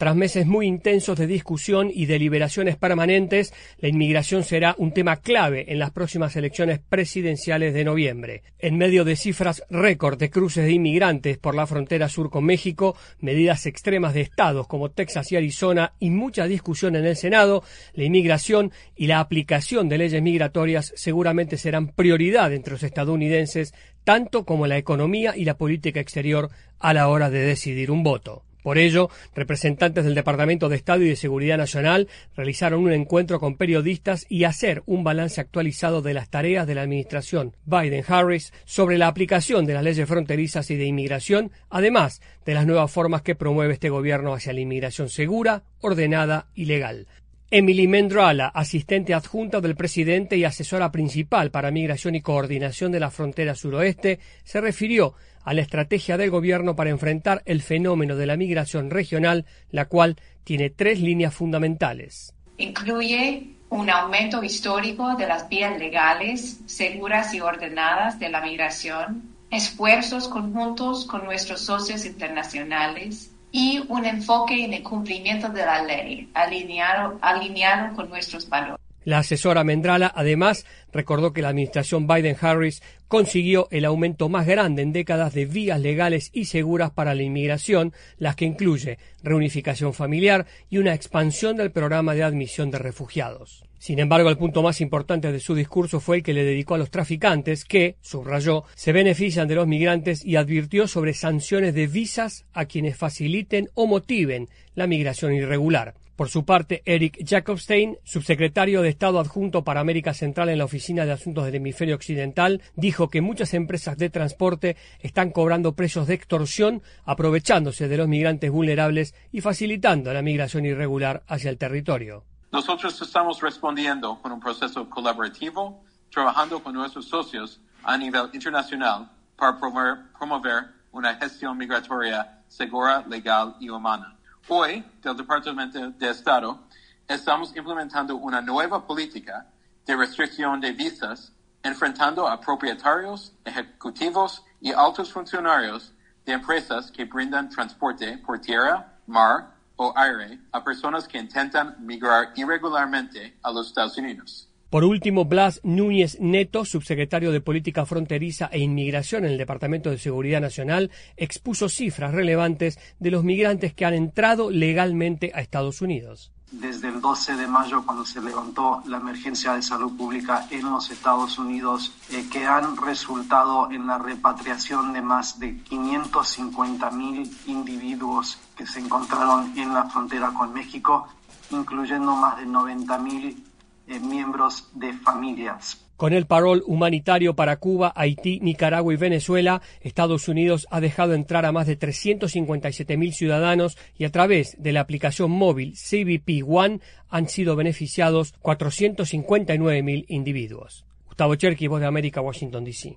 Tras meses muy intensos de discusión y deliberaciones permanentes, la inmigración será un tema clave en las próximas elecciones presidenciales de noviembre. En medio de cifras récord de cruces de inmigrantes por la frontera sur con México, medidas extremas de estados como Texas y Arizona y mucha discusión en el Senado, la inmigración y la aplicación de leyes migratorias seguramente serán prioridad entre los estadounidenses, tanto como la economía y la política exterior a la hora de decidir un voto. Por ello, representantes del Departamento de Estado y de Seguridad Nacional realizaron un encuentro con periodistas y hacer un balance actualizado de las tareas de la administración Biden-Harris sobre la aplicación de las leyes fronterizas y de inmigración, además de las nuevas formas que promueve este gobierno hacia la inmigración segura, ordenada y legal. Emily Mendrala, asistente adjunta del presidente y asesora principal para migración y coordinación de la frontera suroeste, se refirió a la estrategia del gobierno para enfrentar el fenómeno de la migración regional, la cual tiene tres líneas fundamentales. Incluye un aumento histórico de las vías legales, seguras y ordenadas de la migración, esfuerzos conjuntos con nuestros socios internacionales, y un enfoque en el cumplimiento de la ley, alineado, alineado con nuestros valores. La asesora Mendrala además recordó que la administración Biden-Harris consiguió el aumento más grande en décadas de vías legales y seguras para la inmigración, las que incluye reunificación familiar y una expansión del programa de admisión de refugiados. Sin embargo, el punto más importante de su discurso fue el que le dedicó a los traficantes que, subrayó, se benefician de los migrantes y advirtió sobre sanciones de visas a quienes faciliten o motiven la migración irregular. Por su parte, Eric Jacobstein, subsecretario de Estado adjunto para América Central en la Oficina de Asuntos del Hemisferio Occidental, dijo que muchas empresas de transporte están cobrando precios de extorsión, aprovechándose de los migrantes vulnerables y facilitando la migración irregular hacia el territorio. Nosotros estamos respondiendo con un proceso colaborativo, trabajando con nuestros socios a nivel internacional para promover, una gestión migratoria segura, legal y humana. Hoy, del Departamento de Estado, estamos implementando una nueva política de restricción de visas, enfrentando a propietarios, ejecutivos y altos funcionarios de empresas que brindan transporte por tierra, mar o aire a personas que intentan migrar irregularmente a los Estados Unidos. Por último, Blas Núñez Neto, subsecretario de Política Fronteriza e Inmigración en el Departamento de Seguridad Nacional, expuso cifras relevantes de los migrantes que han entrado legalmente a Estados Unidos. Desde el 12 de mayo, cuando se levantó la emergencia de salud pública en los Estados Unidos, eh, que han resultado en la repatriación de más de 550 mil individuos que se encontraron en la frontera con México, incluyendo más de 90 mil eh, miembros de familias. Con el parol humanitario para Cuba, Haití, Nicaragua y Venezuela, Estados Unidos ha dejado entrar a más de 357.000 ciudadanos y a través de la aplicación móvil CBP One han sido beneficiados 459.000 individuos. Gustavo Cherky, Voz de América, Washington, D.C.